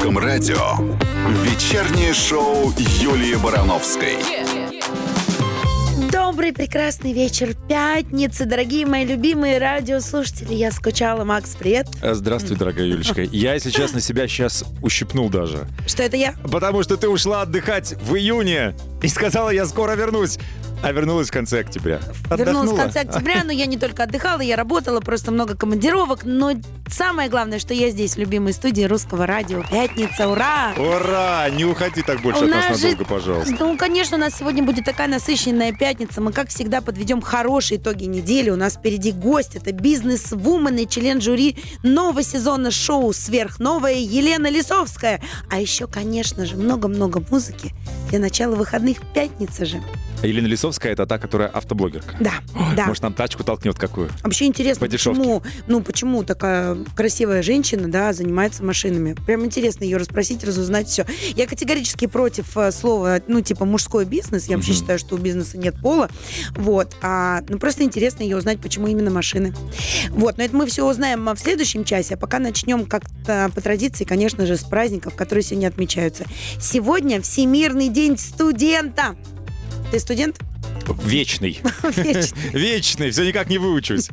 русском радио вечернее шоу Юлии Барановской. Добрый, прекрасный вечер пятницы, дорогие мои любимые радиослушатели. Я скучала. Макс, привет. Э, Здравствуй, дорогая Юлечка. Я, если честно, себя сейчас ущипнул даже. Что это я? Потому что ты ушла отдыхать в июне и сказала, я скоро вернусь. А вернулась в конце октября. Вернулась в Отдохнула? конце октября, но я не только отдыхала, я работала, просто много командировок. Но самое главное, что я здесь, в любимой студии русского радио. Пятница, ура! Ура! Не уходи так больше У от нас нас же- надолго, пожалуйста. Ну, конечно, у нас сегодня будет такая насыщенная пятница. Мы, как всегда, подведем хорошие итоги недели. У нас впереди гость. Это бизнес-вумен и член жюри нового сезона шоу «Сверхновая» Елена Лисовская. А еще, конечно же, много-много музыки для начала выходных. Пятница же. Елена Лисовская это та, которая автоблогерка. Да, да. Может, нам тачку толкнет какую? Вообще интересно, По почему, ну, почему такая красивая женщина, да, занимается машинами. Прям интересно ее расспросить, разузнать все. Я категорически против э, слова, ну, типа, мужской бизнес. Я вообще считаю, что у бизнеса нет пола. Вот. А, ну, просто интересно ее узнать, почему именно машины. Вот. Но это мы все узнаем а, в следующем часе. А пока начнем как-то по традиции, конечно же, с праздников, которые сегодня отмечаются. Сегодня Всемирный день студента. Ты студент? Вечный. Вечный. Все никак не выучусь.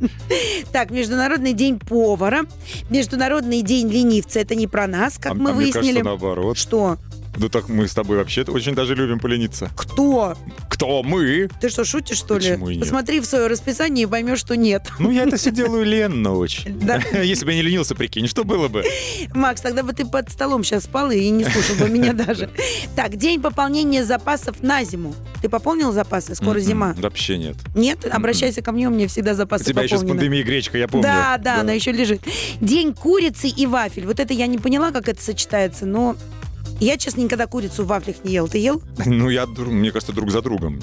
Так, Международный день повара, Международный день ленивца. Это не про нас, как А- мы а мне выяснили. кажется, наоборот. Что? Ну так мы с тобой вообще очень даже любим полениться. Кто? Кто мы? Ты что, шутишь, что Почему и ли? нет? Посмотри в свое расписание и поймешь, что нет. Ну, я это все делаю ленно очень. Да. Если бы я не ленился, прикинь, что было бы? Макс, тогда бы ты под столом сейчас спал и не слушал бы меня даже. Так, день пополнения запасов на зиму. Ты пополнил запасы? Скоро М-м, зима. Вообще нет. Нет? Обращайся ко мне, у меня всегда У запасы тебя еще с пандемией гречка, я помню. Да, да, она еще лежит. День курицы и вафель. Вот это я не поняла, как это сочетается, но я, честно, никогда курицу в вафлях не ел. Ты ел? Ну, я, мне кажется, друг за другом.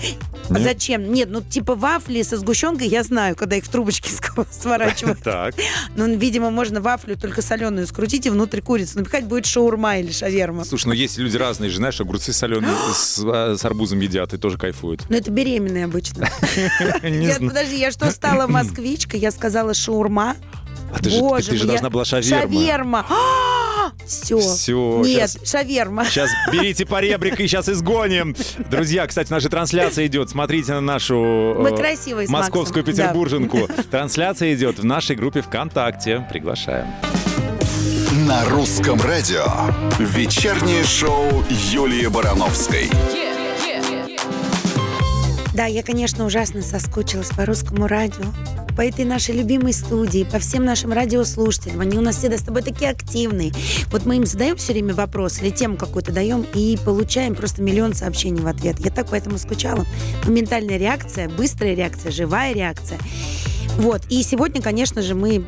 А Нет? зачем? Нет, ну типа вафли со сгущенкой я знаю, когда их в трубочке сворачивают. Так. Ну, видимо, можно вафлю только соленую скрутить и внутрь курицу напихать, будет шаурма или шаверма. Слушай, ну есть люди разные же, знаешь, огурцы соленые с, а, с арбузом едят и тоже кайфуют. Но это беременные обычно. Подожди, я что, стала москвичкой? Я сказала шаурма. А ты же, ты должна была шаверма. Шаверма. Все. Всё, Нет, щас- шаверма. Сейчас берите поребрик и сейчас изгоним. Друзья, кстати, наша трансляция идет. Смотрите на нашу Мы э, красивые с московскую Максом. Да. петербурженку. Трансляция идет в нашей группе ВКонтакте. Приглашаем. На русском радио вечернее шоу Юлии Барановской. Да, я, конечно, ужасно соскучилась по русскому радио, по этой нашей любимой студии, по всем нашим радиослушателям. Они у нас всегда с тобой такие активные. Вот мы им задаем все время вопрос или тему какую-то даем и получаем просто миллион сообщений в ответ. Я так поэтому скучала. Моментальная реакция, быстрая реакция, живая реакция. Вот. И сегодня, конечно же, мы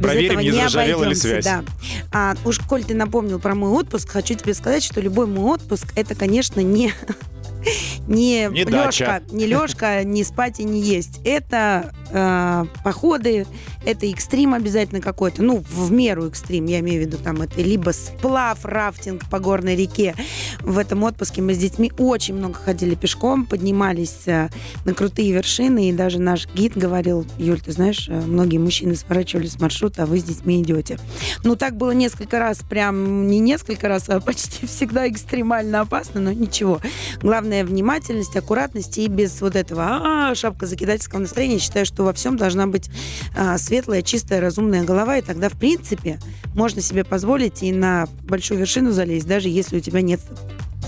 без Проверим, этого не не заржавела ли обойдемся, связь. Да. А, уж коль ты напомнил про мой отпуск, хочу тебе сказать, что любой мой отпуск это, конечно, не не, Не дача. не лёжка, не спать и не есть. Это э, походы, это экстрим обязательно какой-то, ну, в меру экстрим, я имею в виду, там, это либо сплав, рафтинг по горной реке. В этом отпуске мы с детьми очень много ходили пешком, поднимались э, на крутые вершины, и даже наш гид говорил, Юль, ты знаешь, э, многие мужчины сворачивали с маршрута, а вы с детьми идете. Ну, так было несколько раз, прям не несколько раз, а почти всегда экстремально опасно, но ничего. Главное внимательность, аккуратность и без вот этого а, шапка закидательского настроения. Считаю, что во всем должна быть а, светлая, чистая, разумная голова, и тогда, в принципе, можно себе позволить и на большую вершину залезть, даже если у тебя нет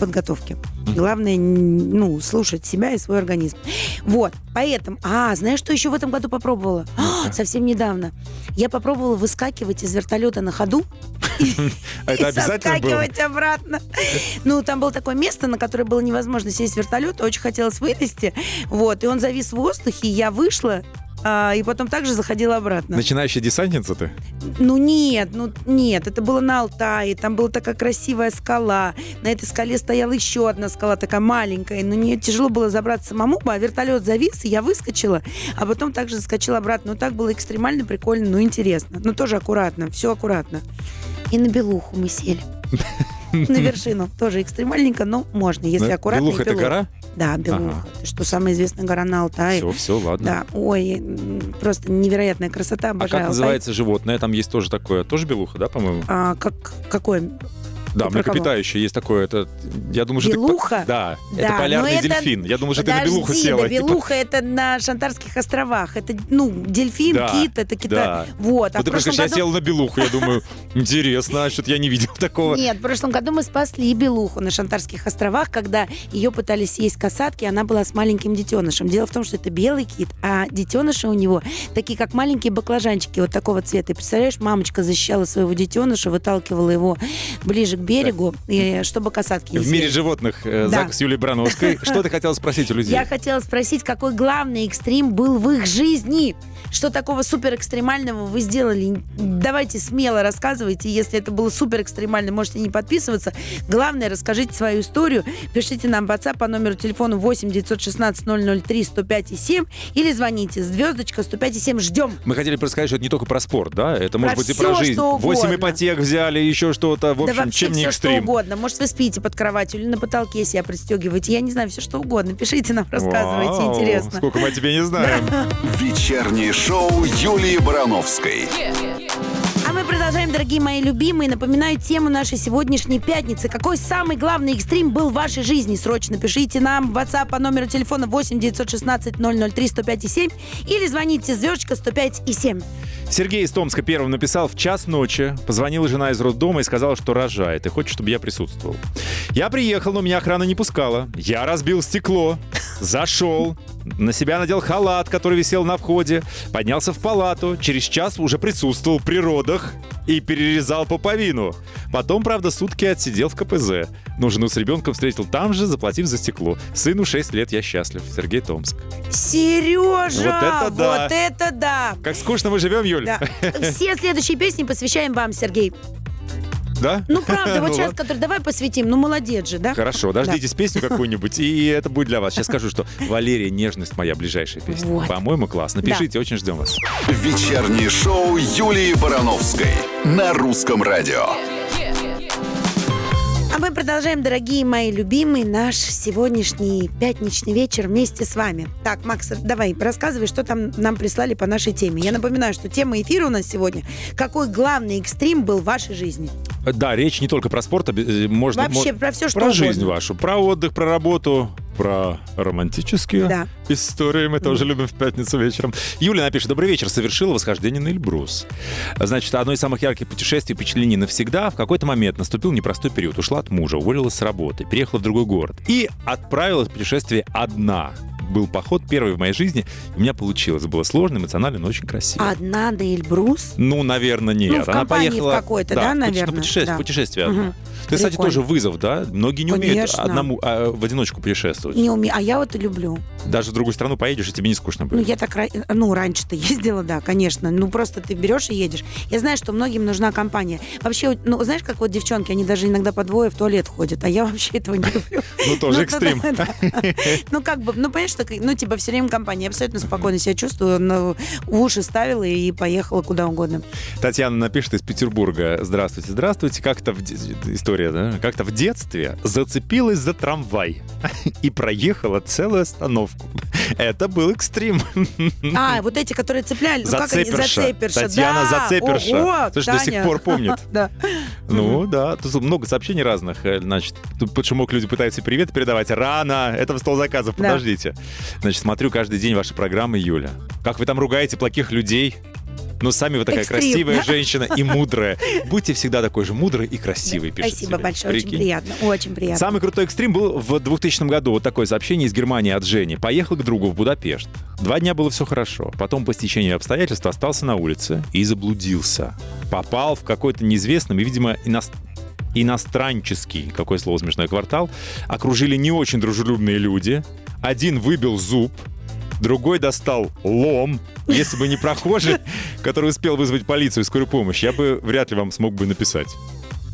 подготовки. Главное, ну, слушать себя и свой организм. Вот, поэтому... А, знаешь, что еще в этом году попробовала? А, совсем недавно. Я попробовала выскакивать из вертолета на ходу А это и обязательно было? обратно. Ну, там было такое место, на которое было невозможно сесть в вертолет, очень хотелось вылезти. Вот, и он завис в воздухе, я вышла, а, и потом также заходила обратно. Начинающая десантница ты? Ну нет, ну нет, это было на Алтае, там была такая красивая скала, на этой скале стояла еще одна скала, такая маленькая, на нее тяжело было забраться самому, а вертолет завис, и я выскочила, а потом также заскочила обратно. Ну так было экстремально, прикольно, ну интересно, но тоже аккуратно, все аккуратно. И на Белуху мы сели. На вершину. Тоже экстремальненько, но можно, если Ну, аккуратно. Белуха это гора? Да, Белуха. Ага. Это что, самая известная гора на Алтае. Все, все, ладно. Да, ой, просто невероятная красота, А обожаю как Алтай. называется животное? Там есть тоже такое. Тоже белуха, да, по-моему? А, как, какое? Да, Ты кого? млекопитающее есть такое. Это, я думаю, что ты- Белуха? Да, Да, это полярный это- дельфин. Я думаю, что ты на Подожди, белуху села. да, белуха это на Шантарских островах. Это, ну, дельфин, Да, кит, это кита. да. Вот. А Вот ты прошлом просто я году... сел на белуху, я думаю, интересно, а что-то я не видел такого. Нет, в прошлом году мы спасли белуху на Шантарских островах, когда ее пытались съесть касатки, она была с маленьким детенышем. Дело в том, что это белый кит, а детеныши у него такие, как маленькие баклажанчики вот такого цвета. И представляешь, мамочка защищала своего детеныша, выталкивала его ближе к берегу, и, чтобы касатки не В мире животных э, Да. Зак с Юлией Барановской. Что ты хотела спросить у людей? Я хотела спросить, какой главный экстрим был в их жизни? Что такого супер экстремального вы сделали? Давайте смело рассказывайте. Если это было супер экстремально, можете не подписываться. Главное, расскажите свою историю. Пишите нам в WhatsApp по номеру телефона 8 916 003 105 7 или звоните. Звездочка 105 7. Ждем. Мы хотели просто сказать, что это не только про спорт, да? Это может быть и про жизнь. что Восемь угодно. ипотек взяли, еще что-то. В да общем, вообще чем не все, что экстрим. угодно. Может, вы спите под кроватью или на потолке себя пристегиваете. Я не знаю, все что угодно. Пишите нам, рассказывайте. Вау, Интересно. Сколько мы о тебе не знаем. Вечернее шоу Юлии Барановской. А мы продолжаем, дорогие мои любимые. Напоминаю тему нашей сегодняшней пятницы. Какой самый главный экстрим был в вашей жизни? Срочно пишите нам в WhatsApp по номеру телефона 8 916 003 105 7 или звоните звездочка 105 и 7. Сергей из Томска первым написал в час ночи. Позвонила жена из роддома и сказала, что рожает и хочет, чтобы я присутствовал. Я приехал, но меня охрана не пускала. Я разбил стекло, зашел, на себя надел халат, который висел на входе, поднялся в палату, через час уже присутствовал при родах и перерезал пуповину. Потом, правда, сутки отсидел в КПЗ. Но жену с ребенком встретил там же, заплатив за стекло. Сыну 6 лет, я счастлив. Сергей Томск. Сережа! Вот это да! Вот это да! Как скучно мы живем, Да. Все следующие песни посвящаем вам, Сергей. Да? Ну, правда, вот Ну сейчас, ладно. который давай посвятим. Ну, молодец же, да? Хорошо, дождитесь песню какую-нибудь, и это будет для вас. Сейчас скажу, что Валерия «Нежность» моя ближайшая песня. Вот. По-моему, классно. Да. Пишите, очень ждем вас. Вечернее шоу Юлии Барановской на русском радио. А мы продолжаем, дорогие мои любимые, наш сегодняшний пятничный вечер вместе с вами. Так, Макс, давай, рассказывай, что там нам прислали по нашей теме. Я напоминаю, что тема эфира у нас сегодня «Какой главный экстрим был в вашей жизни?» Да, речь не только про спорт, а, можно... Вообще, про все, что про угодно. жизнь вашу, про отдых, про работу, про романтические Да. истории. Мы тоже любим в пятницу вечером. Юля напишет, добрый вечер, совершила восхождение на Эльбрус. Значит, одно из самых ярких путешествий, впечатлений навсегда. В какой-то момент наступил непростой период. Ушла от мужа, уволилась с работы, переехала в другой город и отправилась в путешествие одна. Был поход первый в моей жизни. У меня получилось. Было сложно, эмоционально, но очень красиво. Одна на Эльбрус? Ну, наверное, нет. Ну, в Она поехала... в какой-то, да, пути- наверное? ну, путешествие, Да. путешествие одно. Ты, кстати, тоже вызов, да? Многие не умеют Конечно. одному, а, в одиночку путешествовать. Не умею. А я вот и люблю. Даже в другую страну поедешь, и тебе не скучно Ну, будет. я так, ну, раньше-то ездила, да, конечно. Ну, просто ты берешь и едешь. Я знаю, что многим нужна компания. Вообще, ну, знаешь, как вот девчонки, они даже иногда по двое в туалет ходят, а я вообще этого не люблю. Ну, тоже Ну, экстрим. да, да, да. Ну, как бы, ну, понимаешь, что, ну, типа, все время компания. Я абсолютно спокойно себя чувствую, но уши ставила и поехала куда угодно. Татьяна напишет из Петербурга. Здравствуйте, здравствуйте. Как-то в де- история, да? Как-то в детстве зацепилась за трамвай и проехала целую остановку. Это был экстрим. А, вот эти, которые цепляли, ну, как они, Зацеперша. зацеперша. Татьяна да. Зацеперша. Ого, Слушай, до сих Таня. пор помнит. Да. Ну да, тут много сообщений разных. Э, Значит, почему люди пытаются привет передавать. Рано, это в стол заказов, подождите. Значит, смотрю каждый день ваши программы, Юля. Как вы там ругаете плохих людей? Ну, сами вы такая Экстрим. красивая женщина и мудрая. Будьте всегда такой же мудрой и красивой, пишет Спасибо себе. большое, очень Прикинь. приятно, очень приятно. Самый крутой экстрим был в 2000 году. Вот такое сообщение из Германии от Жени. Поехал к другу в Будапешт. Два дня было все хорошо. Потом по стечению обстоятельств остался на улице и заблудился. Попал в какой-то неизвестный, и, видимо, иност- иностранческий, какое слово смешное, квартал. Окружили не очень дружелюбные люди. Один выбил зуб, другой достал лом. Если бы не прохожий, который успел вызвать полицию и скорую помощь, я бы вряд ли вам смог бы написать.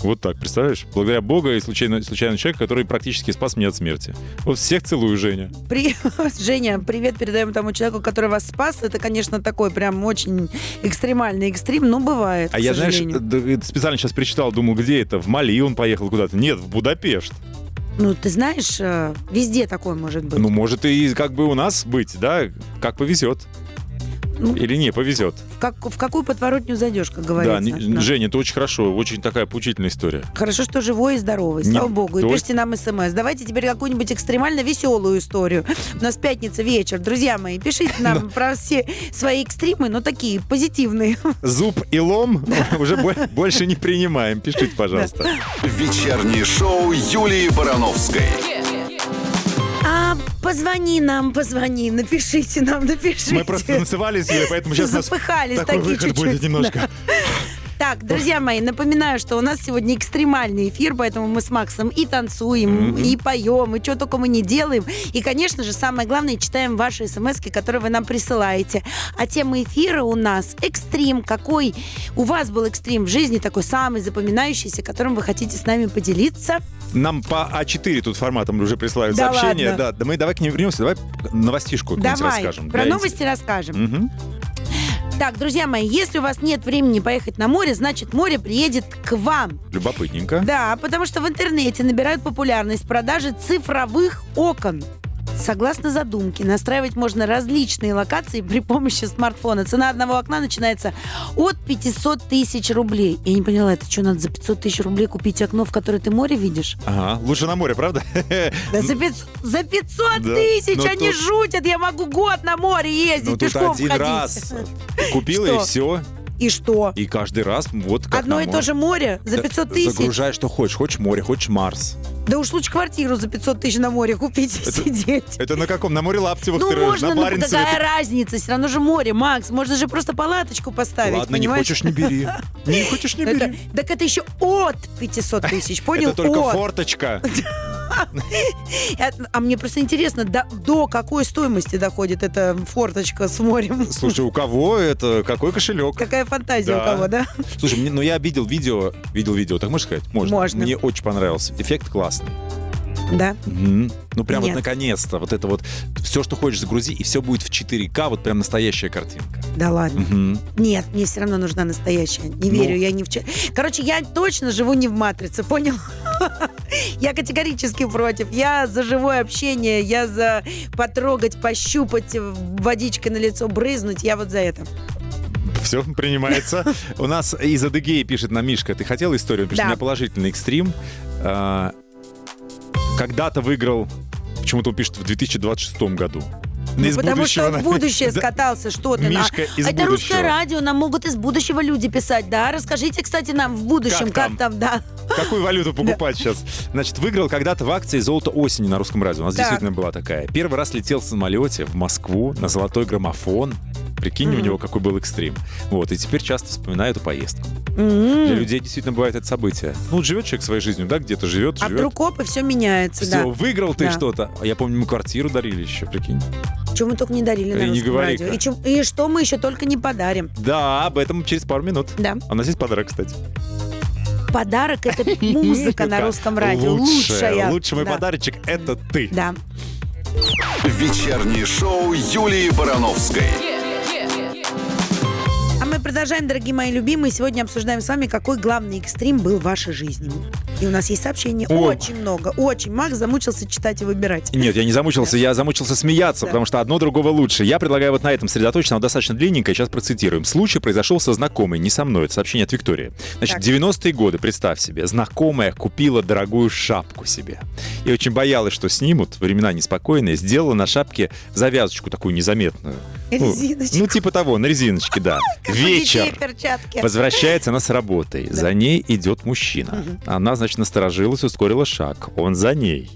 Вот так, представляешь? Благодаря Бога и случайно, случайный человек, который практически спас меня от смерти. Вот всех целую, Женя. При- Женя, привет передаем тому человеку, который вас спас. Это, конечно, такой прям очень экстремальный экстрим, но бывает, А я, знаешь, сожалению. д- специально сейчас прочитал, думал, где это? В Мали он поехал куда-то. Нет, в Будапешт. Ну, ты знаешь, э, везде такое может быть. Ну, может и как бы у нас быть, да? Как повезет. Ну, Или не, повезет. в, как- в какую подворотню зайдешь, как говорится. Да, не- Да. Женя, это очень хорошо, очень такая поучительная история. Хорошо, что живой и здоровый, Не- слава богу. И то- пишите нам смс. Давайте теперь какую-нибудь экстремально веселую историю. У нас пятница вечер. Друзья мои, пишите нам про все свои экстримы, но такие позитивные. Зуб и лом уже бо- больше не принимаем. Пишите, пожалуйста. Вечернее шоу Юлии Барановской. Позвони нам, позвони, напишите нам, напишите. Мы просто танцевали с Юлей, поэтому сейчас Запыхались такой такие выход чуть-чуть. будет немножко. Так, друзья мои, напоминаю, что у нас сегодня экстремальный эфир, поэтому мы с Максом и танцуем, и поем, и что только мы не делаем. И, конечно же, самое главное, читаем ваши смс которые вы нам присылаете. А тема эфира у нас экстрим. Какой у вас был экстрим в жизни, такой самый запоминающийся, которым вы хотите с нами поделиться? Нам по А4 тут форматом уже присылают Да сообщения. ладно? Да, да мы давай к ним вернемся, давай новостишку Давай, расскажем. про Для новости расскажем. Мгм. Так, друзья мои, если у вас нет времени поехать на море, значит море приедет к вам. Любопытненько. Да, потому что в интернете набирают популярность продажи цифровых окон. Согласно задумке, настраивать можно различные локации при помощи смартфона. Цена одного окна начинается от 500 тысяч рублей. Я не поняла, это что, надо за 500 тысяч рублей купить окно, в которое ты море видишь? Ага, лучше на море, правда? Да за 500, за 500 Да, тысяч они тут- жутят. Я могу год на море ездить, Ну пешком один ходить. раз купила и все. И что? И каждый раз вот как Одно и то же море за Да, 500 тысяч? Загружай, что хочешь. Хочешь море, хочешь Марс. Да уж лучше квартиру за 500 тысяч на море купить и Это- сидеть. Это на каком? На море Лаптевых Ну, можно, на ну какая разница? Все равно же море, Макс. Можно же просто палаточку поставить, Ладно, не понимаешь? хочешь, не бери. Не хочешь, не Это- бери. так это еще от 500 тысяч, понял? Это только От. форточка. А- мне просто интересно, до, до какой стоимости доходит эта форточка с морем? Слушай, у кого это? Какой кошелек? Какая фантазия Да. у кого, да? Слушай, мне- ну я видел видео, видел видео, так можешь сказать? Можно. Можно. Мне очень понравился. Эффект классный. Да. Мгм. Ну прям Нет. вот наконец-то. Вот это вот все, что хочешь, загрузи, и все будет в 4К, вот прям настоящая картинка. Да ладно. Мгм. Нет, мне все равно нужна настоящая. Не Ну. верю, я не в... че- Короче, я точно живу не в матрице, понял? Я категорически против. Я за живое общение, я за потрогать, пощупать, водичкой на лицо брызнуть. Я вот за это. Все принимается. У нас из Адыгеи пишет нам Мишка. Ты хотел историю? Он Пишет, Да. у меня положительный экстрим. Когда-то выиграл, почему-то он пишет, в 2026 году. Ну, Из потому что будущего на- в будущее Да. скатался, что ты. на- Мишка из Это русское будущего. радио, нам могут из будущего люди писать, да? Расскажите, кстати, нам в будущем, Как как, там, да. Какую валюту покупать сейчас? Значит, выиграл когда-то в акции «Золото осени» на русском радио. У нас Так. действительно была такая. Первый раз летел в самолете в Москву на золотой граммофон. Прикинь, у Мгм. него какой был экстрим. Вот, и теперь часто вспоминаю эту поездку. М. Для людей действительно бывает это событие. Ну, вот живет человек своей жизнью, да, где-то живет, А живет. вдруг оп, и все меняется, Все, да. выиграл ты Да. что-то. А Я помню, мы квартиру дарили еще, прикинь. Чего мы только не дарили на И не русском говори-ка. радио. И, чем- и что мы еще только не подарим. Да, об этом через пару минут. Да. А у нас есть подарок, кстати. Подарок это музыка на русском радио. Лучшая. Лучший мой Да. подарочек — это ты. Да. Вечернее шоу Юлии Барановской. А мы продолжаем, дорогие мои любимые. Сегодня обсуждаем с вами, какой главный экстрим был в вашей жизни. И у нас есть сообщений О. очень много. Очень. Макс замучился читать и выбирать. Нет, я не замучился, я замучился смеяться, Да. потому что одно другого лучше. Я предлагаю вот на этом сосредоточиться, оно достаточно длинненькое, сейчас процитируем. Случай произошел со знакомой, не со мной, это сообщение от Виктории. Значит, Так. 90-е годы, представь себе, знакомая купила дорогую шапку себе. И очень боялась, что снимут, времена неспокойные, сделала на шапке завязочку такую незаметную. Ну, Резиночку. Ну, типа того, на резиночке, да. Вечер. Возвращается она с работы. За ней идет мужчина. Она, значит, насторожилась, ускорила шаг. Он за ней.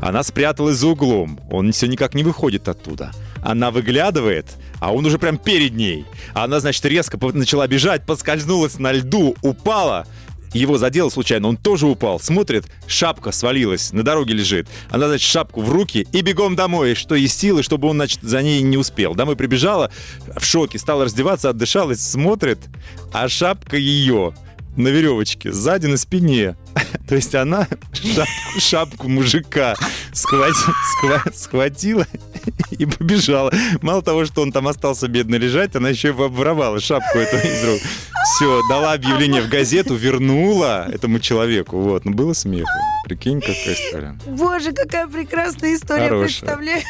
Она спряталась за углом. Он все никак не выходит оттуда. Она выглядывает, а он уже прям перед ней. Она, значит, резко начала бежать, поскользнулась на льду, упала. Его задело случайно, он тоже упал. Смотрит, шапка свалилась, на дороге лежит. Она, значит, шапку в руки и бегом домой, что есть силы, чтобы он, значит, за ней не успел. Домой прибежала, в шоке, стала раздеваться, отдышалась, смотрит, а шапка ее на веревочке, сзади на спине. То есть она шапку, шапку мужика схвати- схва- схватила и побежала. Мало того, что он там остался бедно лежать, она еще и воровала шапку эту из рук. Все, дала объявление в газету, вернула этому человеку. Вот, ну было смеху. Прикинь, какая история. Боже, какая прекрасная история, Хорошая. представляю.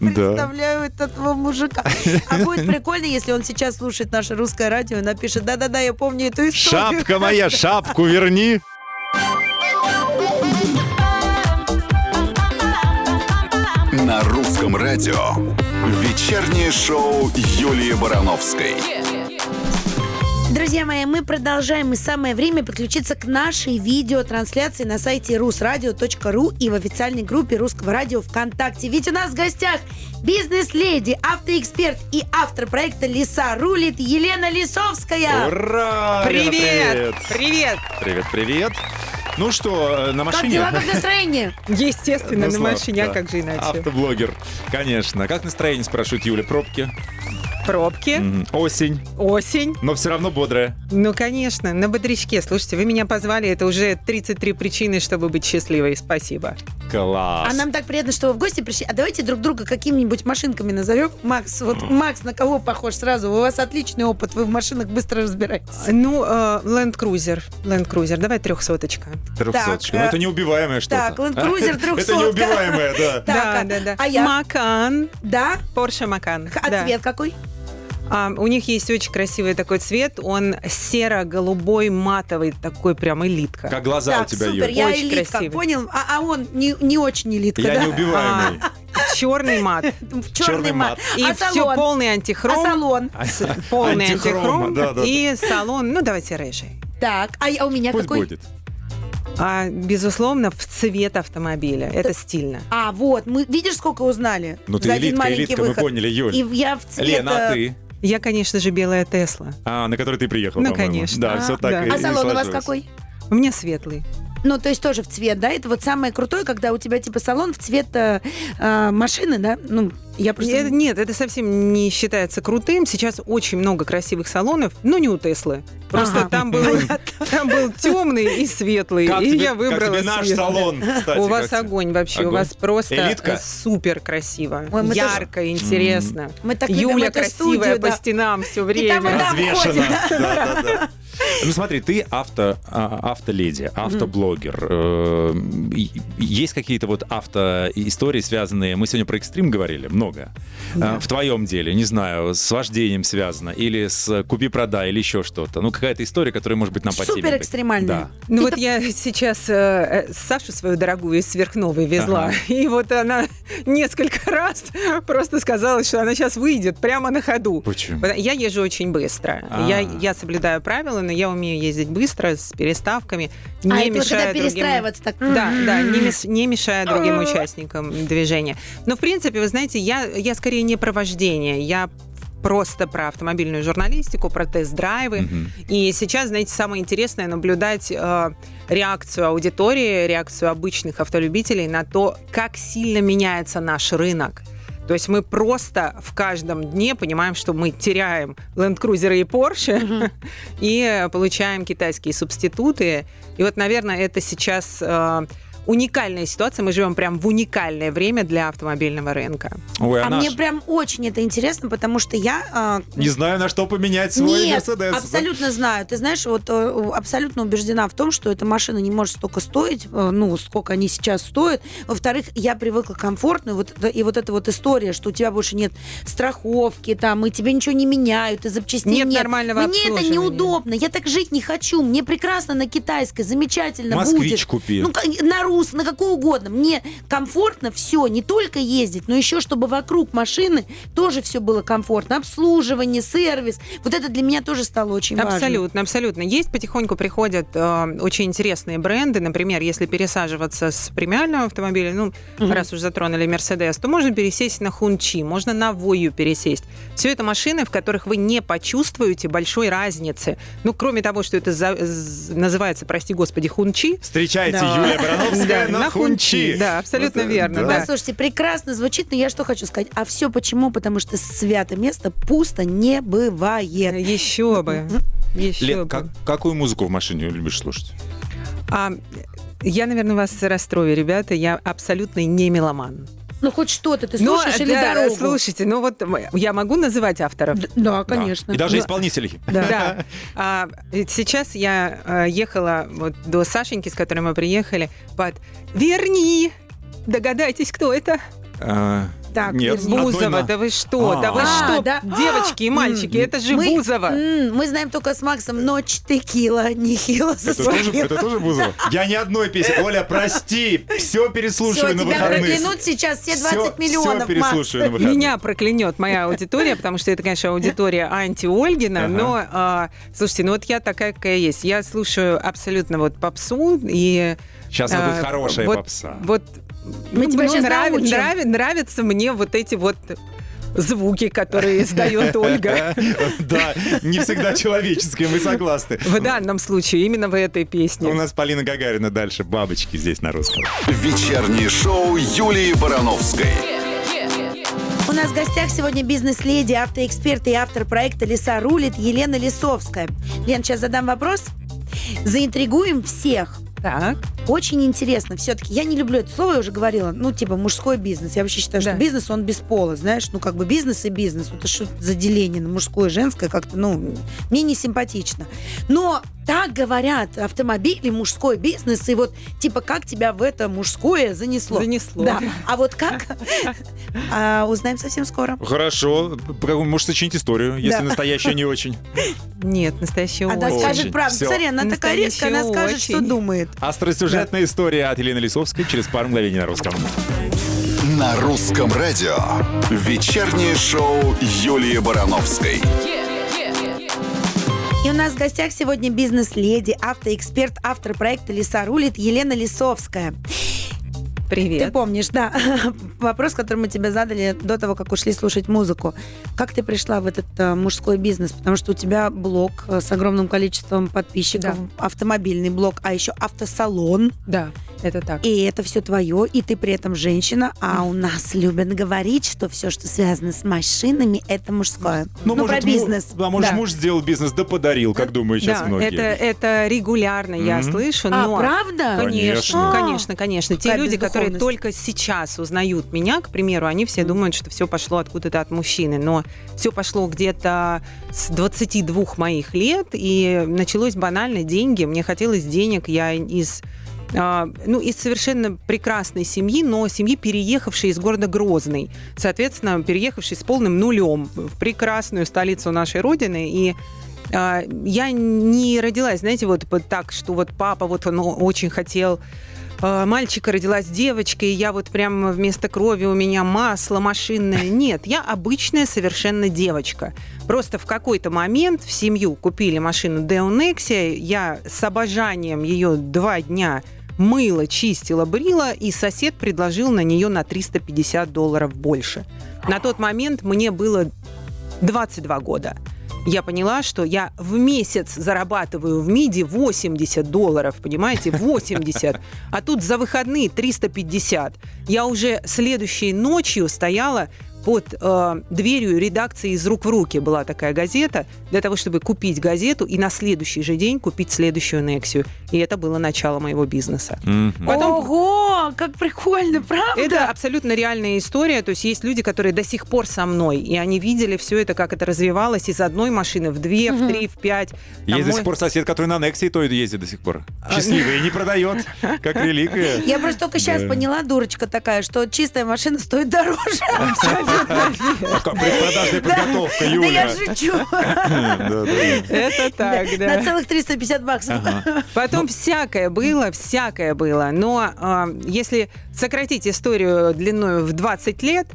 представляю этого мужика. А будет прикольно, если он сейчас слушает наше русское радио и напишет, да-да-да, я помню эту историю. Шапка моя, шапку верни. На русском радио. Вечернее шоу Юлии Барановской. Друзья мои, мы продолжаем, и самое время подключиться к нашей видеотрансляции на сайте rusradio.ru и в официальной группе Русского радио ВКонтакте. Ведь у нас в гостях бизнес-леди, автоэксперт и автор проекта «Лиса рулит» Елена Лисовская. Ура! Привет! Привет! Привет, привет. Ну что, э, на Как машине? дела, как настроение? Естественно, Ну, на машине, а как же иначе? Автоблогер, конечно. Как настроение, спрашивает Юля, пробки? Пробки. Осень, осень. но все равно бодрая. Ну, конечно, на бодрячке. Слушайте, вы меня позвали, это уже 33 причины, чтобы быть счастливой. Спасибо. Класс. А нам так приятно, что вы в гости пришли. А давайте друг друга какими-нибудь машинками назовем. Макс, вот Макс на кого похож сразу? У вас отличный опыт, вы в машинах быстро разбираетесь. Ну, э, Land Cruiser. Land Cruiser. Давай трехсоточка. Трехсоточка. Ну, э, это неубиваемое что-то. так, Land Cruiser Это трехсотка. неубиваемое, да. Так, да, а- да, да. а я? Макан. Да? Porsche Macan. А цвет какой? А, у них есть очень красивый такой цвет. Он серо-голубой, матовый, такой прям элитка. Как глаза так, у тебя, супер, Юль. я Очень элитка, красивый. понял? А, а он не, не очень элитка, Я да? неубиваемый. Черный мат. Черный мат. И а все салон? полный А антихром. салон? С- Полный Антихром, антихром. да, да, да. И салон, ну давайте рыжий. Так, а, а у меня Пусть какой? будет. А, безусловно, в цвет автомобиля. Это стильно. А, вот, мы, видишь, сколько узнали? Ну ты За один элитка, маленький элитка, мы выход. поняли, Юль. И я в цвет... Лена, а э, ты? Я, конечно же, белая Тесла. А, на который ты приехал, Ну, по-моему. конечно. Да, А, все так да. и А и салон у вас сложилось. какой? У меня светлый. Ну, то есть тоже в цвет, да? Это вот самое крутое, когда у тебя типа салон в цвет э, э, машины, да? Ну, я просто... Нет, нет, это совсем не считается крутым. Сейчас очень много красивых салонов, но не у Теслы. Просто Ага. там был, там был темный и светлый, Как и тебе- я выбрала как тебе наш светлый. салон, кстати, У вас огонь вообще, у Огонь. вас просто Элитка? супер красиво, Ой, мы тоже- ярко, интересно. Мы так Юля красивая студию, по да. стенам все И там, и время. там. Развешено. ходит, Да, да, да. Ну смотри, ты авто, а, автоледи, автоблогер. Э, Есть какие-то вот автоистории, связанные... Мы сегодня про экстрим говорили, много. Э, В твоем деле, не знаю, с вождением связано, или с купи-продай, или еще что-то. Ну, какая-то история, которая, может быть, нам по Супер экстремальная. Да. Ну вот я сейчас э, Сашу свою дорогую из сверхновой везла, Ага. и вот она несколько раз просто сказала, что она сейчас выйдет прямо на ходу. Почему? Я езжу очень быстро. А. Я, я соблюдаю правила, но я умею ездить быстро, с переставками, не а это вот когда мешая другим... перестраиваться так. Да, да, не, не мешая другим участникам движения. Но, в принципе, вы знаете, я, я скорее не про вождение, я просто про автомобильную журналистику, про тест-драйвы. Мгм. И сейчас, знаете, самое интересное наблюдать э, реакцию аудитории, реакцию обычных автолюбителей на то, как сильно меняется наш рынок. То есть мы просто в каждом дне понимаем, что мы теряем Cruiser и Porsche и получаем китайские субституты. И вот, наверное, это сейчас э, уникальная ситуация. Мы живем прям в уникальное время для автомобильного рынка. Ой, а, А наш- мне прям очень это интересно, потому что я... а, Не знаю, на что поменять свой Нет, Мерседес. абсолютно знаю. Ты знаешь, вот э, абсолютно убеждена в том, что эта машина не может столько стоить, э, ну, сколько они сейчас стоят. Во-вторых, я привыкла комфортно, и вот, и вот эта вот история, что у тебя больше нет страховки, там, и тебе ничего не меняют, и запчастей Нет нет. нормального Мне это неудобно, я так жить не хочу. Мне прекрасно на китайской, замечательно Москвич будет. купи. Ну, как- на рус, на какой угодно. Мне комфортно все, не только ездить, но еще чтобы вокруг машины тоже все было комфортно. Обслуживание, сервис. Вот это для меня тоже стало очень важно. Абсолютно, абсолютно. Есть потихоньку приходят э, очень интересные бренды. Например, если пересаживаться с премиального автомобиля, ну, Мгм. раз уж затронули Мерседес, то можно пересесть на Хунчи, можно на Вою пересесть. Все это машины, в которых вы не почувствуете большой разницы. Ну, кроме того, что это за- называется, прости господи, Хунчи. Встречайте Да. Юлия Барановская Да, на, на Хунчи. Да, абсолютно э, верно, да. да. Послушайте, прекрасно звучит, но я что хочу сказать. А все почему? Потому что свято место пусто не бывает. Еще бы. Еще Лен, бы. как- какую музыку в машине любишь слушать? А, я, наверное, вас расстрою, ребята. Я абсолютно не меломан. Ну, хоть что-то ты Ну, слушаешь или да, дорогу? слушайте, ну вот я могу называть авторов? Да, конечно. И даже Ну, исполнителей. Да. А, и сейчас я э, ехала вот до Сашеньки, с которой мы приехали, под «Верни!» Догадайтесь, кто это? А, Так, Нет, Бузова, да вы что? А. Да вы А, что? да? Девочки и мальчики, это же Мы- Бузова. Мы знаем только с Максом «Ночь текила», нехило Это тоже, это тоже Бузова? Я ни одной песни. Оля, прости, все переслушаю Все, на тебя выходных. проклянут сейчас все 20 Всё- миллионов, Все переслушаю на выходных. Меня проклянет моя аудитория, потому что это, конечно, аудитория анти-Ольгина, Ага. но, а, слушайте, ну вот я такая, какая есть. Я слушаю абсолютно вот попсу и... Сейчас она будет а, хорошая вот- попса. Вот Мы тебя щас нрави- научим. нрави- нравятся мне вот эти вот звуки, которые издает Ольга. Да, не всегда человеческие, мы согласны. В данном случае, именно в этой У песне. нас Полина Гагарина дальше. Бабочки здесь на русском. Вечернее шоу Юлии Барановской. У нас в гостях сегодня бизнес-леди, автоэксперт и автор проекта «Леса рулит» Елена Лисовская. Лен, сейчас задам вопрос. Заинтригуем всех. Так. Очень интересно. Все-таки я не люблю это слово, я уже говорила. Ну, типа, мужской бизнес. Я вообще считаю, что Да. бизнес, он без пола, знаешь. Ну, как бы бизнес и бизнес. Вот это что за деление на мужское и женское как-то, ну, мне не симпатично. Но так говорят автомобили, мужской бизнес, и вот, типа, как тебя в это мужское занесло. Занесло. Да. А вот как? А, Узнаем совсем скоро. Хорошо. Может, сочинить историю, если Да. настоящая не очень. Нет, настоящая Она Очень. скажет правду. Всё. Смотри, она такая резкая, она скажет, что очень. думает. Остросюжетная история от Елены Лисовской через пару мгновений на русском. На русском радио. Вечернее шоу Юлии Барановской. И у нас в гостях сегодня бизнес-леди, автоэксперт, автор проекта «Леса рулит» Елена Лисовская. Ты Привет. помнишь, да, вопрос, который мы тебе задали до того, как ушли слушать музыку. Как ты пришла в этот э, мужской бизнес? Потому что у тебя блог э, с огромным количеством подписчиков, автомобильный блог, а еще автосалон. Да, это так. И это все твое, и ты при этом женщина, а у нас любят говорить, что все, что связано с машинами, это мужское. Ну, про может, му- бизнес. Да, может, Да. муж сделал бизнес, да подарил, как думают сейчас Да, многие. это, это регулярно я Мгм. слышу, А, но... правда? Конечно, А, конечно, конечно. Те люди, которые бездуховность. только сейчас узнают меня, к примеру, они все думают, что все пошло откуда-то от мужчины. Но все пошло где-то с 22 моих лет, и началось банально деньги. Мне хотелось денег, я из а, ну, из совершенно прекрасной семьи, но семьи, переехавшей из города Грозный. Соответственно, переехавшей с полным нулем в прекрасную столицу нашей Родины. И а, я не родилась, знаете, вот, так, что вот папа, вот он очень хотел мальчика, родилась девочка, и я вот прям вместо крови у меня масло машинное. Нет, я обычная совершенно девочка. Просто в какой-то момент в семью купили машину Nexia, я с обожанием ее два дня мыла, чистила, брила, и сосед предложил на нее на 350 долларов больше. На тот момент мне было 22 года. Я поняла, что я в месяц зарабатываю в МИДе 80 долларов, понимаете, 80. А тут за выходные 350. Я уже следующей ночью стояла под э, дверью редакции «Из рук в руки» была такая газета, для того, чтобы купить газету и на следующий же день купить следующую Нексию. И это было начало моего бизнеса. Мгм. Потом- Ого, как прикольно, правда? Это абсолютно реальная история. То есть есть люди, которые до сих пор со мной, и они видели все это, как это развивалось из одной машины в две, в три, в пять. Есть до сих пор сосед, который на Нексе то ездит до сих пор. Счастливый и не продает, как реликвия. Я просто только сейчас поняла, дурочка такая, что чистая машина стоит дороже. Предпродажная подготовка, Да я Юля. шучу. Да, да, да. Это так, На да. целых 350 баксов. Потом всякое было, всякое было. Но а, если сократить историю длиной в 20 лет,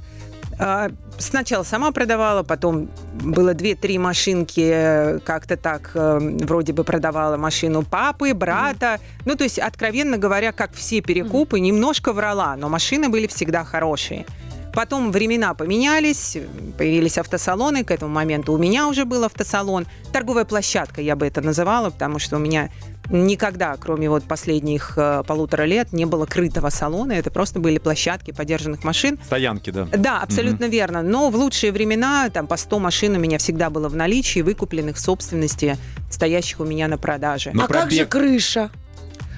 а, сначала сама продавала, потом было 2-3 машинки, э, как-то так э, вроде бы продавала машину папы, брата. Ну, то есть, откровенно говоря, как все перекупы, немножко врала, но машины были всегда хорошие. Потом времена поменялись, появились автосалоны. К этому моменту у меня уже был автосалон. Торговая площадка, я бы это называла, потому что у меня никогда, кроме вот последних э, полутора лет, не было крытого салона. Это просто были площадки подержанных машин. Стоянки, да. Да, абсолютно верно. Но в лучшие времена там по 100 машин у меня всегда было в наличии, выкупленных в собственности, стоящих у меня на продаже. Но А как же пробег- крыша?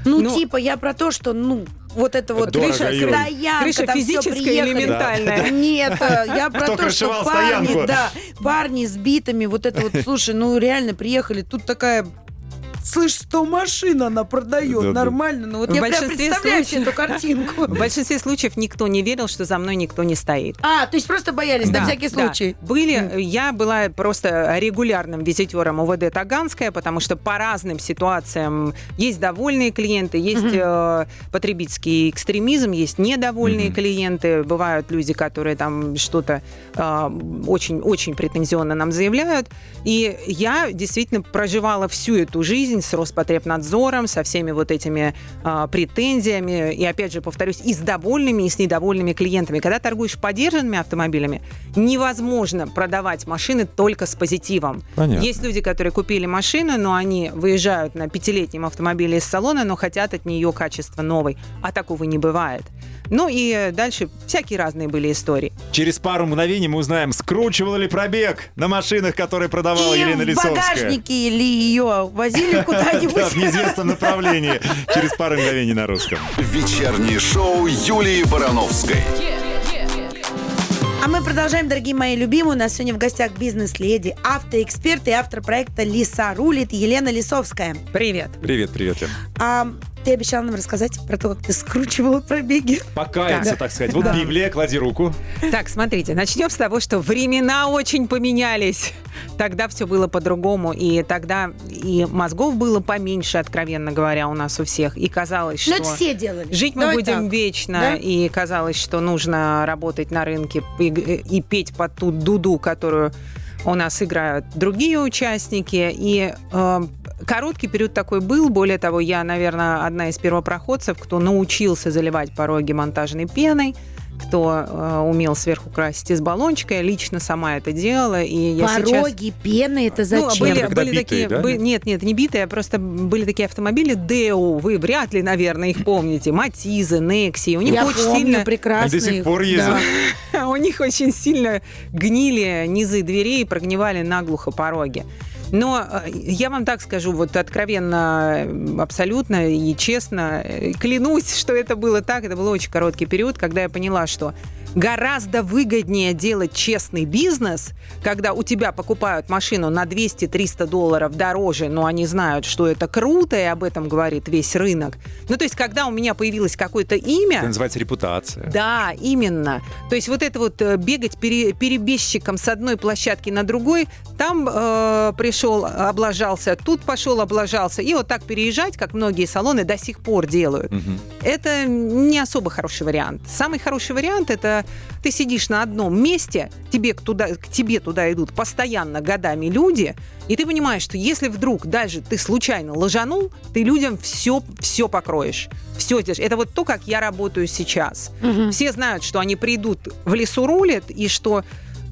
Ну, Ну- типа, я про то, что, ну, вот это вот Дорого, крыша, стоянка, Крыша там физическая, приехали. элементальная. Нет, э, я про Кто то, что парни, стоянку? да, парни с битами, вот это вот, слушай, ну реально приехали, тут такая слышь, 100 машин она продает, Да-да. нормально. Ну вот В я прям большинстве представляю случаев- себе эту картинку. В большинстве случаев никто не верил, что за мной никто не стоит. А, то есть просто боялись на Да, всякий да. случай. Были, я была просто регулярным визитером УВД Таганская, потому что по разным ситуациям есть довольные клиенты, есть э, потребительский экстремизм, есть недовольные клиенты, бывают люди, которые там что-то очень-очень претензионно нам заявляют. И я действительно проживала всю эту жизнь с Роспотребнадзором, со всеми вот этими а, претензиями, и опять же, повторюсь, и с довольными, и с недовольными клиентами. Когда торгуешь подержанными автомобилями, невозможно продавать машины только с позитивом. Понятно. Есть люди, которые купили машину, но они выезжают на пятилетнем автомобиле из салона, но хотят от нее качества новой. А такого не бывает. Ну и дальше всякие разные были истории. Через пару мгновений мы узнаем, скручивал ли пробег на машинах, которые продавала И Елена в Лисовская. багажнике ли ее возили Да, куда-нибудь? в неизвестном направлении. Через пару мгновений на русском. Вечернее шоу Юлии Барановской. А мы продолжаем, дорогие мои любимые. У нас сегодня в гостях бизнес-леди, автоэксперт и автор проекта «Лиса рулит» Елена Лисовская. Привет. Привет, привет, Лен. А ты обещала нам рассказать про то, как ты скручивала пробеги. Покаяться, так сказать. Вот Да. Библия, клади руку. Так, смотрите, начнем с того, что времена очень поменялись. Тогда все было по-другому, и тогда и мозгов было поменьше, откровенно говоря, у нас у всех. И казалось, что... Ну, это все делали. Жить мы Давай будем так. вечно, Да? и казалось, что нужно работать на рынке и, и петь под ту дуду, которую у нас играют другие участники. И э, короткий период такой был. Более того, я, наверное, одна из первопроходцев, кто научился заливать пороги монтажной пеной кто э, умел сверху красить из баллончика. Я лично сама это делала. И я сейчас... Пороги, пены, это Ну, зачем? были, Когда были битые, такие, да? бы- нет, нет, не битые, а просто были такие автомобили Део, вы вряд ли, наверное, их помните, Матизы, Некси, у них Я очень помню сильно, прекрасно. Они до сих их. пор ездят. Да. у них очень сильно гнили низы дверей и прогнивали наглухо пороги. Но э, я вам так скажу, вот откровенно, абсолютно и честно, э, клянусь, что это было так. Это был очень короткий период, когда я поняла, что гораздо выгоднее делать честный бизнес, когда у тебя покупают машину на 200-300 долларов дороже, но они знают, что это круто, и об этом говорит весь рынок. Ну, то есть, когда у меня появилось какое-то имя... Это называется репутация. Да, именно. То есть вот это вот э, бегать пере- перебежчиком с одной площадки на другой, там э, пришел, облажался, тут пошел, облажался. И вот так переезжать, как многие салоны до сих пор делают. Мгм. Это не особо хороший вариант. Самый хороший вариант это ты сидишь на одном месте, тебе к, туда, к тебе туда идут постоянно годами люди, и ты понимаешь, что если вдруг даже ты случайно ложанул, ты людям все, все покроешь. Все здесь. Это вот то, как я работаю сейчас. Мгм. Все знают, что они придут в лесу рулят, и что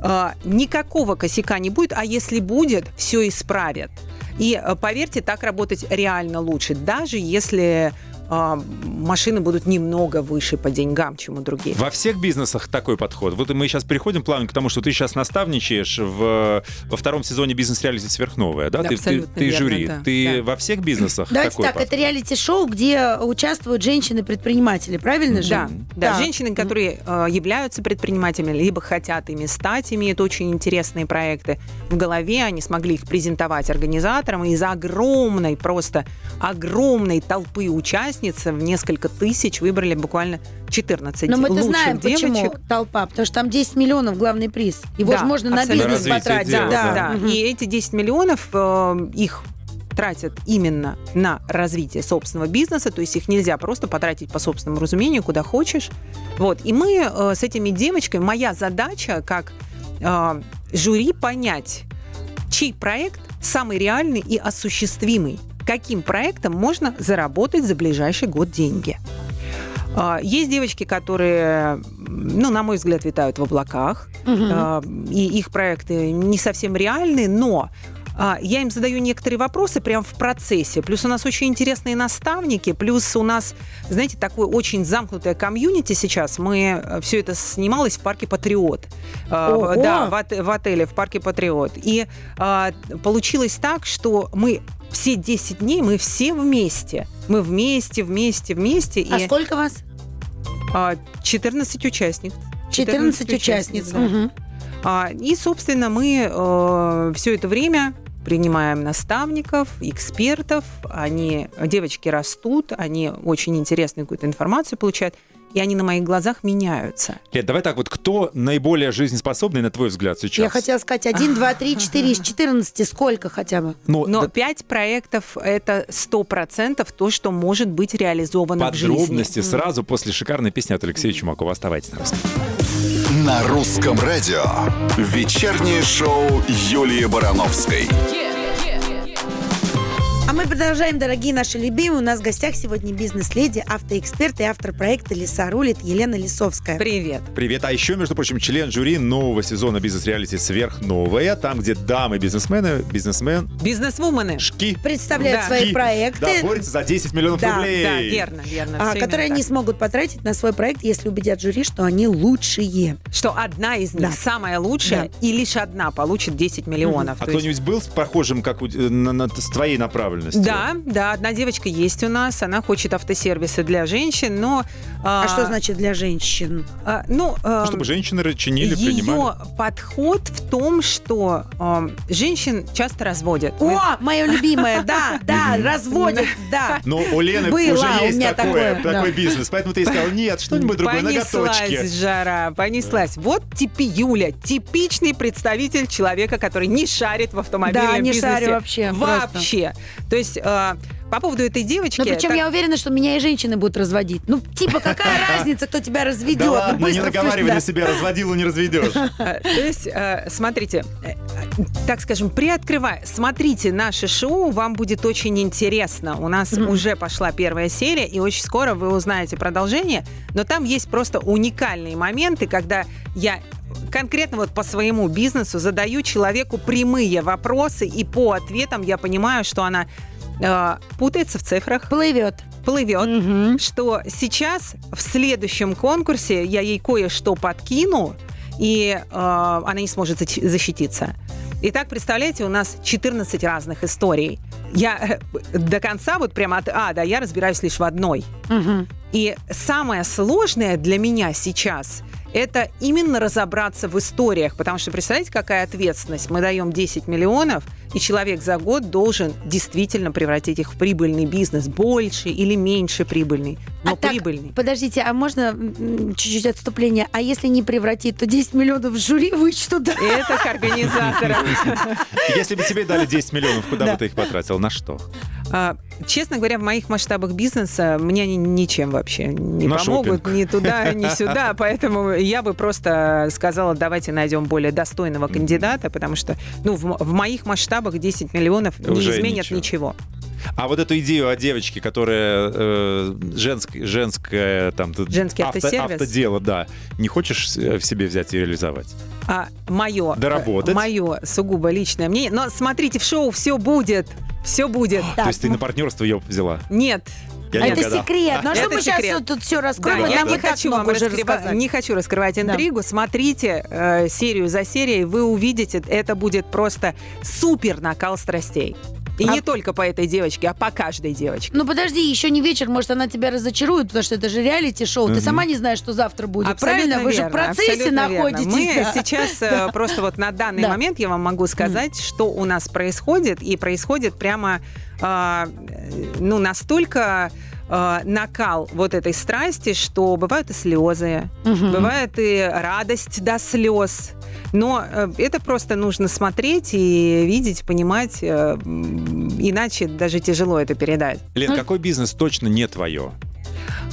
э, никакого косяка не будет, а если будет, все исправят. И э, поверьте, так работать реально лучше, даже если э, машины будут немного выше по деньгам, чем у других. Во всех бизнесах такой подход. Вот мы сейчас переходим плавно к тому, что ты сейчас наставничаешь в, во втором сезоне бизнес-реалити «Сверхновая», да? Да, ты, ты, абсолютно ты верно, жюри. да, ты да. во всех бизнесах Давайте такой так, подход? это реалити-шоу, где участвуют женщины-предприниматели, правильно же? Да, да, Да. женщины, которые э, являются предпринимателями, либо хотят ими стать, имеют очень интересные проекты в голове, они смогли их презентовать организаторам, и из огромной, просто огромной толпы участниц в несколько тысяч выбрали буквально 14 Но мы-то лучших знаем, девочек. почему толпа, потому что там 10 миллионов главный приз. Его Да, же можно на бизнес На развитие потратить. дела, да. Да, Мгм. и эти 10 миллионов э, их тратят именно на развитие собственного бизнеса, то есть их нельзя просто потратить по собственному разумению, куда хочешь. Вот. И мы э, с этими девочками, моя задача как э, жюри понять, чей проект самый реальный и осуществимый, каким проектом можно заработать за ближайший год деньги. А, Есть девочки, которые, ну, на мой взгляд, витают в облаках, а, и их проекты не совсем реальны, но а, я им задаю некоторые вопросы прямо в процессе. Плюс у нас очень интересные наставники, плюс у нас, знаете, такое очень замкнутое комьюнити сейчас. Мы все это снималось в парке Патриот. Ого! Да, в, от- в отеле в парке Патриот. И а, получилось так, что мы все 10 дней мы все вместе. Мы вместе, вместе, вместе. А и сколько вас? а, 14 участниц. 14 участниц. да. Мгм. А, И, собственно, мы все это время принимаем наставников, экспертов, они, девочки растут, они очень интересную какую-то информацию получают и они на моих глазах меняются. Лет, давай так вот, кто наиболее жизнеспособный, на твой взгляд, сейчас? Я хотела сказать 1, 2, 3, 4 из 14, сколько хотя бы? Ну, Но да- пять проектов – это сто процентов то, что может быть реализовано в жизни. подробности сразу после шикарной песни от Алексея Чумакова. Оставайтесь на русском. На русском радио. Вечернее шоу Юлии Барановской. А мы продолжаем, дорогие наши любимые. У нас в гостях сегодня бизнес-леди, автоэксперт и автор проекта «Леса рулит» Елена Лисовская. Привет. Привет. А еще, между прочим, член жюри нового сезона бизнес-реалити «Сверхновая», там, где дамы-бизнесмены, бизнесмен, Бизнесвумены. шки, Представляют Да. свои Ки. проекты, да, борются за 10 миллионов Да, рублей. Да, верно, верно. а, которые они так. смогут потратить на свой проект, если убедят жюри, что они лучшие. Что одна из них Да. самая лучшая, и лишь одна получит 10 миллионов. А То есть- кто-нибудь был похожим, как у- на- на- с твоей направленностью? Да, да, одна девочка есть у нас, она хочет автосервисы для женщин, но... А, что значит для женщин? а, ну, Ну, Чтобы женщины чинили, принимали. ее подход в том, что э, женщин часто разводят. Мы- О, моя любимая, да, да, разводят, да. Но у Лены уже у есть такой бизнес. Поэтому ты сказал, нет, что-нибудь другое, Понеслась ноготочки. жара, понеслась. Вот типи Юля, типичный представитель человека, который не шарит в автомобильном Да, не бизнесе. шарю вообще. Вообще. То есть э, по поводу этой девочки... Но причем так- я уверена, что меня и женщины будут разводить. Ну, типа, какая разница, кто тебя разведет? Да Ну, ладно, не наговаривай себя, разводилу не разведешь. Э, То есть, э, смотрите, э, так скажем, приоткрывая, смотрите наше шоу, вам будет очень интересно. У нас уже пошла первая серия, и очень скоро вы узнаете продолжение. Но там есть просто уникальные моменты, когда я конкретно вот по своему бизнесу задаю человеку прямые вопросы, и по ответам я понимаю, что она э, путается в цифрах, Плывет. плывет, Мгм. что сейчас в следующем конкурсе я ей кое-что подкину, и э, она не сможет защититься. Итак, представляете, у нас 14 разных историй. Я э, до конца, вот прямо от А до Я разбираюсь лишь в одной. Мгм. И самое сложное для меня сейчас это именно разобраться в историях, потому что представляете, какая ответственность? Мы даем 10 миллионов, и человек за год должен действительно превратить их в прибыльный бизнес, больше или меньше прибыльный, но А так, прибыльный. Подождите, а можно чуть-чуть отступление? А если не превратить, то 10 миллионов в жюри вычтут, да? Это к организаторам. Если бы тебе дали 10 миллионов, куда Да. бы ты их потратил? На что? А, Честно говоря, в моих масштабах бизнеса мне они ничем вообще не На помогут, шопинг. ни туда, ни сюда. Поэтому я бы просто сказала, давайте найдем более достойного кандидата, потому что ну, в, в моих масштабах 10 миллионов не Уже изменят ничего. ничего. А вот эту идею о девочке, которая э, женск- женское там Женский авто- автосервис? автодело, да, не хочешь э, в себе взять и реализовать? А мое, Доработать. мое сугубо личное мнение. Но смотрите, в шоу все будет. Все будет. То есть ты на партнерство ее взяла? Нет, Я А это угадал. секрет. Ну а что мы сейчас секрет. тут все Да, раскроем? я Нам не хочу вам раскрывать, не хочу раскрывать интригу. Смотрите э, серию за серией, вы увидите, это будет просто супер накал страстей. И А- не только по этой девочке, а по каждой девочке. Ну подожди, еще не вечер, может она тебя разочарует, потому что это же реалити-шоу. Ты сама не знаешь, что завтра будет, Абсолютно правильно? Вы же в верно, процессе абсолютно верно. находитесь. Мы да. сейчас э, просто вот на данный Да. момент я вам могу сказать, что у нас происходит, и происходит прямо э, ну настолько э, накал вот этой страсти, что бывают и слезы, Мгм. бывает и радость до слез. Но э, это просто нужно смотреть и видеть, понимать, э, иначе даже тяжело это передать. Лен, какой бизнес точно не твое?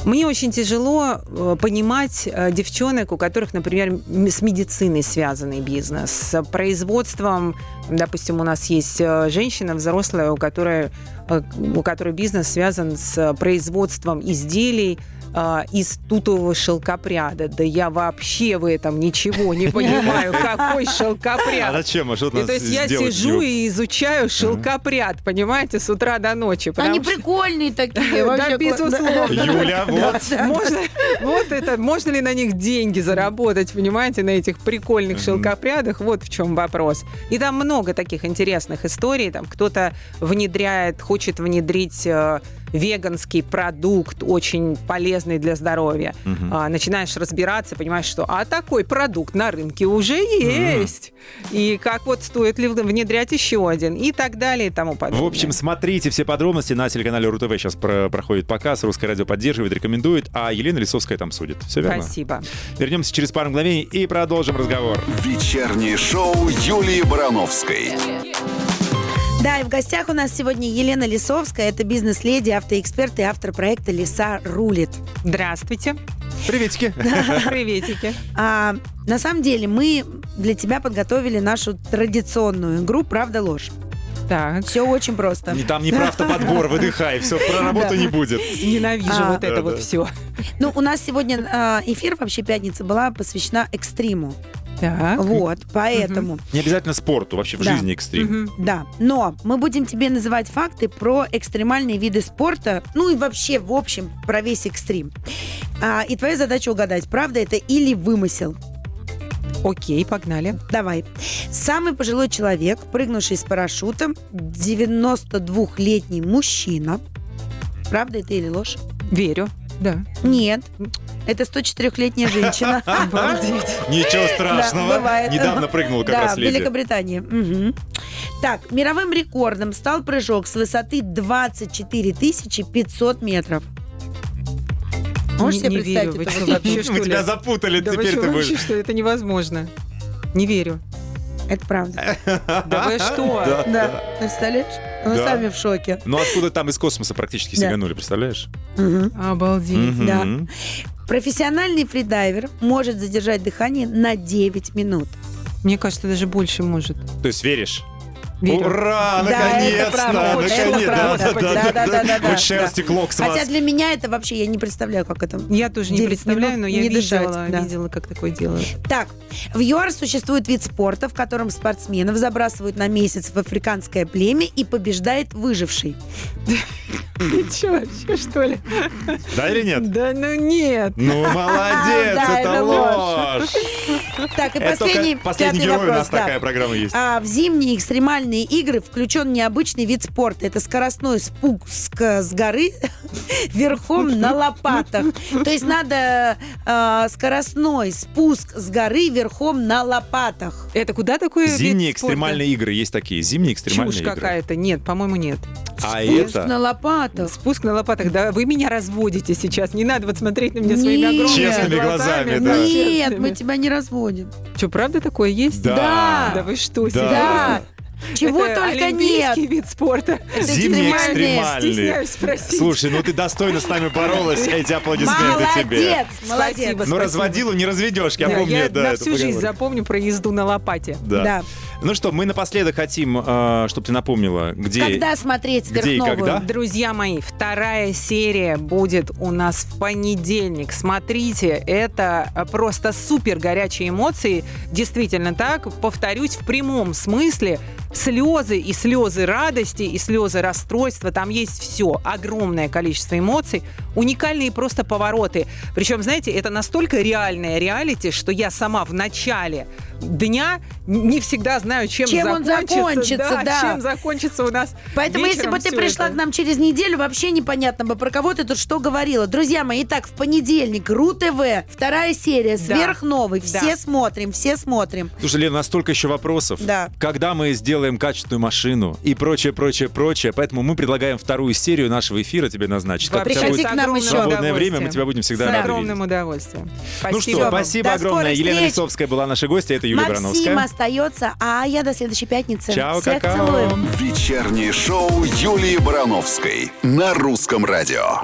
Мне очень тяжело понимать девчонок, у которых, например, с медициной связанный бизнес, с производством. Допустим, у нас есть женщина взрослая, у которой, у которой бизнес связан с производством изделий э, из тутового шелкопряда. Да я вообще в этом ничего не понимаю. Какой А шелкопряд? зачем? А что И то есть я сижу и изучаю шелкопряд, понимаете, с утра до ночи. Они что- прикольные такие. Да, безусловно. Юля, вот. Можно, вот это, можно ли на них деньги заработать, понимаете, на этих прикольных шелкопрядах? Вот в чем вопрос. И там много таких интересных историй. Там кто-то внедряет, хочет хочет внедрить э, веганский продукт, очень полезный для здоровья. Мгм. А, начинаешь разбираться, понимаешь, что а такой продукт на рынке уже есть. И как вот стоит ли внедрять еще один и так далее и тому подобное. В общем, смотрите все подробности на телеканале РУ-ТВ. Сейчас про- проходит показ, Русское радио поддерживает, рекомендует, а Елена Лисовская там судит. Все верно? Спасибо. Вернемся через пару мгновений и продолжим разговор. Вечернее шоу Юлии Барановской. Да, и в гостях у нас сегодня Елена Лисовская. Это бизнес-леди, автоэксперт и автор проекта «Лиса рулит». Здравствуйте. Приветики. Приветики. А, на самом деле мы для тебя подготовили нашу традиционную игру «Правда-ложь». Так. Все очень просто. Не- Там не про автоподбор, выдыхай, все, про работу не будет. Ненавижу А. вот это Да, вот да. все. Ну, у нас сегодня а, эфир, вообще пятница, была посвящена экстриму. Так. Вот, поэтому... Не обязательно спорту, вообще в Да. жизни экстрим. Мгм. Да, но мы будем тебе называть факты про экстремальные виды спорта, ну и вообще, в общем, про весь экстрим. А, и твоя задача угадать, правда это или вымысел. Окей, погнали. Давай. Самый пожилой человек, прыгнувший с парашютом, 92-летний мужчина. Правда это или ложь? Верю. Да. Нет. Это 104-летняя женщина. Обалдеть. Ничего Да, страшного. бывает. Недавно прыгнула как да, раз в леди. Великобритании. Мгм. Так, мировым рекордом стал прыжок с высоты 24 500 метров. Можешь Не- себе не представить верю. эту Вы что, высоту? вообще, что Мы ли? тебя запутали, Да теперь ты будешь. что это невозможно. Не верю. Это правда. Да вы что? Да. Да, представляешь? Вы Да. сами в шоке. Ну откуда там из космоса практически Да. сиганули, представляешь? Мгм. Обалдеть. Мгм. Да. Профессиональный фридайвер может задержать дыхание на 9 минут. Мне кажется, даже больше может. То есть веришь? Верю. Ура! Да, Наконец-то! это правда, наконец- это да, правда. да, да, да, да. клок с Хотя вас. для меня это вообще, я не представляю, как это. Я тоже не 9 представляю, но я не дышать, видела, да. видела, как такое делают. Так, в ЮАР существует вид спорта, в котором спортсменов забрасывают на месяц в африканское племя и побеждает выживший. Че, вообще, что ли? Да или нет? Да ну нет. Ну, молодец, Да, это ложь. Так, и последний, только последний пятый герой у вопрос. нас да. такая программа есть. А в зимние экстремальные игры включен необычный вид спорта. Это скоростной спуск с горы верхом на лопатах. То есть надо а, скоростной спуск с горы верхом на лопатах. Это куда такой вид Зимние экстремальные игры есть такие. Зимние экстремальные Чушь игры. какая-то. Нет, по-моему, нет. А Спуск это... на лопатах. Спуск на лопатах. Да, вы меня разводите сейчас. Не надо вот смотреть на меня своими Нет. огромными Честными глазами, да. Нет, мы тебя не разводим. Что, правда такое есть? Да. Да вы что, Да. серьезно? Да. Чего Это только нет. вид спорта. Это Зимние экстремальные. экстремальные. Стесняюсь спросить. Слушай, ну ты достойно с нами боролась. Эти аплодисменты тебе. Молодец, молодец. Спасибо. Ну, разводилу не разведешь, я Да, помню, я да, на всю жизнь поговорку. запомню про езду на лопате. Да. Да. Ну что, мы напоследок хотим, чтобы ты напомнила, где... Когда смотреть где и сверхновую? когда? Друзья мои, вторая серия будет у нас в понедельник. Смотрите, это э, просто супер горячие эмоции. Действительно так. Повторюсь, в прямом смысле слезы и слезы радости, и слезы расстройства. Там есть все. Огромное количество эмоций. Уникальные просто повороты. Причем, знаете, это настолько реальное реалити, что я сама в начале дня не всегда знаю, чем, Чем он закончится, да. Чем закончится у нас Поэтому, если бы ты пришла это. к нам через неделю, вообще непонятно бы, про кого ты тут что говорила. Друзья мои, итак, в понедельник РУ-ТВ, вторая серия, Да. сверхновый. Да. Все смотрим, все смотрим. Слушай, Лена, настолько еще вопросов. Да. Когда мы сделаем качественную машину и прочее, прочее, прочее. Поэтому мы предлагаем вторую серию нашего эфира тебе назначить. Тебя Приходи будет к нам еще. свободное время, мы тебя будем всегда С рады огромным видеть. удовольствием. Ну Спасибо что, вам. спасибо До огромное. Елена встреч. Лисовская была нашей гостьей, это Юлия Максим Барановская. остается, а я до следующей пятницы. Чао, Всех какао. целую. Вечернее шоу Юлии Барановской на русском радио.